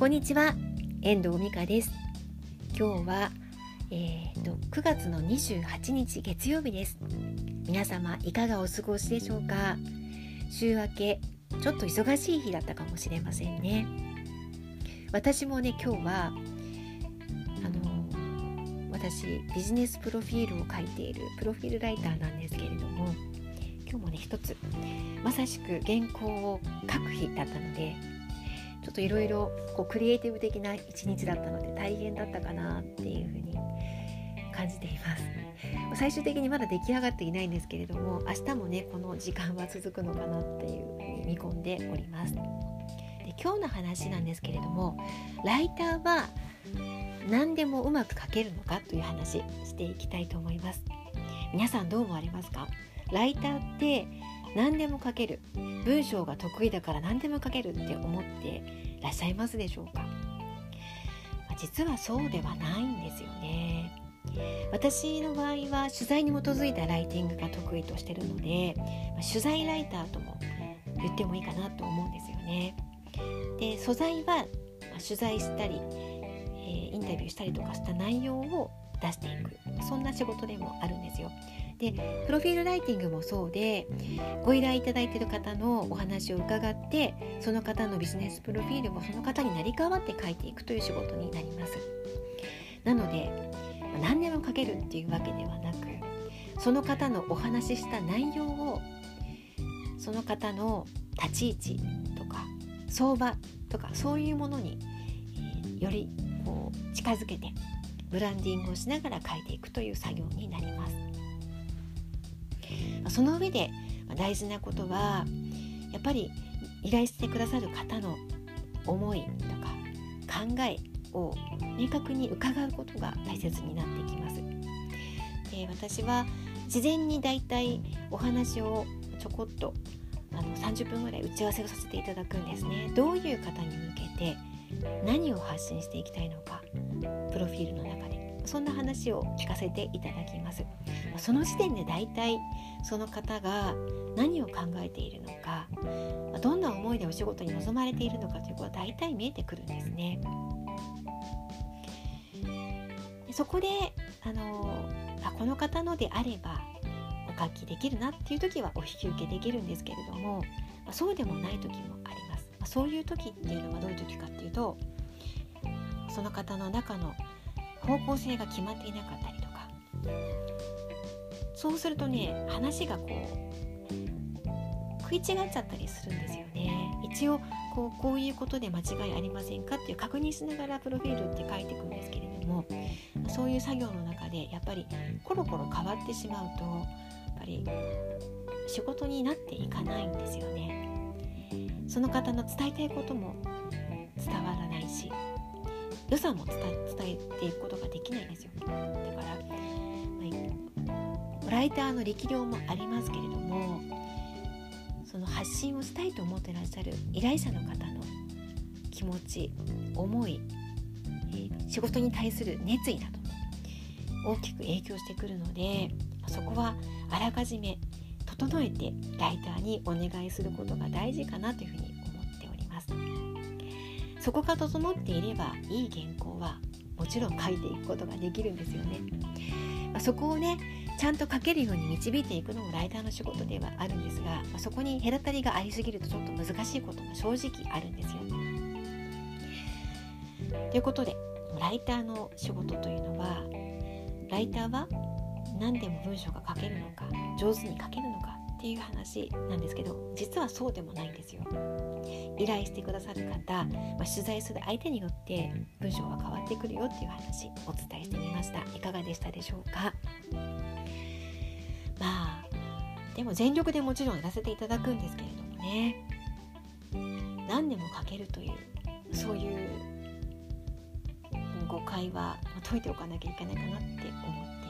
こんにちは遠藤美香です。今日は、えーと、9月の28日月曜日です。皆様いかがお過ごしでしょうか？週明けちょっと忙しい日だったかもしれませんね。私もね今日はあの私ビジネスプロフィールを書いているプロフィールライターなんですけれども今日もね一つまさしく原稿を書く日だったのでょっといろいろクリエイティブ的な一日だったので大変だったかなっていうふうに感じています。最終的にまだ出来上がっていないんですけれども明日もねこの時間は続くのかなっていうふうに見込んでおります。で今日の話なんですけれどもライターは何でもうまく書けるのかという話していきたいと思います。皆さんどう思われますか？ライターって何でも書ける。文章が得意だから何でも書けるって思ってらっしゃいますでしょうか？実はそうではないんですよね。私の場合は取材に基づいたライティングが得意としてるので取材ライターとも言ってもいいかなと思うんですよね。で素材は取材したり、えインタビューしたりとかした内容を出していく。そんな仕事でもあるんですよ。でプロフィールライティングもそうでご依頼いただいている方のお話を伺ってその方のビジネスプロフィールもその方になり代わって書いていくという仕事になりますなので何でも書けるっていうわけではなくその方のお話しした内容をその方の立ち位置とか相場とかそういうものに、えよりこう近づけてブランディングをしながら書いていくという作業になります。その上で大事なことはやっぱり依頼してくださる方の思いとか考えを明確に伺うことが大切になってきます。で私は事前にだいたいお話をちょこっとあの30分ぐらい打ち合わせをさせていただくんですね。どういう方に向けて何を発信していきたいのかプロフィールの中でそんな話を聞かせていただきます。その時点で大体その方が何を考えているのかどんな思いでお仕事に臨まれているのかということは大体見えてくるんですね。そこであのあこの方のであればお書きできるなっていう時はお引き受けできるんですけれどもそうでもない時もあります。そういう時っていうのはどういう時かっていうとその方の中の方向性が決まっていなかったりとか。そうするとね話がこう食い違っちゃったりするんですよね。一応こうこういうことで間違いありませんかっていう確認しながらプロフィールって書いていくんですけれどもそういう作業の中でやっぱりコロコロ変わってしまうとやっぱり仕事になっていかないんですよね。その方の伝えたいことも伝わらないし良さも伝えていくことができないんですよ。だから、まあ、ライターの力量もありますけれどもその発信をしたいと思ってらっしゃる依頼者の方の気持ち思い、えー、仕事に対する熱意なども大きく影響してくるのでそこはあらかじめ整えてライターにお願いすることが大事かなというふうにそこが整っていればいい原稿はもちろん書いていくことができるんですよね。まあ、そこをねちゃんと書けるように導いていくのもライターの仕事ではあるんですが、まあ、そこに隔たりがありすぎるとちょっと難しいことも正直あるんですよ。ということでライターの仕事というのはライターは何でも文章が書けるのか上手に書けるのかっていう話なんですけど実はそうでもないんですよ。依頼してくださる方、まあ、取材する相手によって文章が変わってくるよっていう話お伝えしてみました。いかがでしたでしょうか？まあでも全力でもちろんやらせていただくんですけれどもね。何でも書けるというそういう誤解は解いておかなきゃいけないかなって思って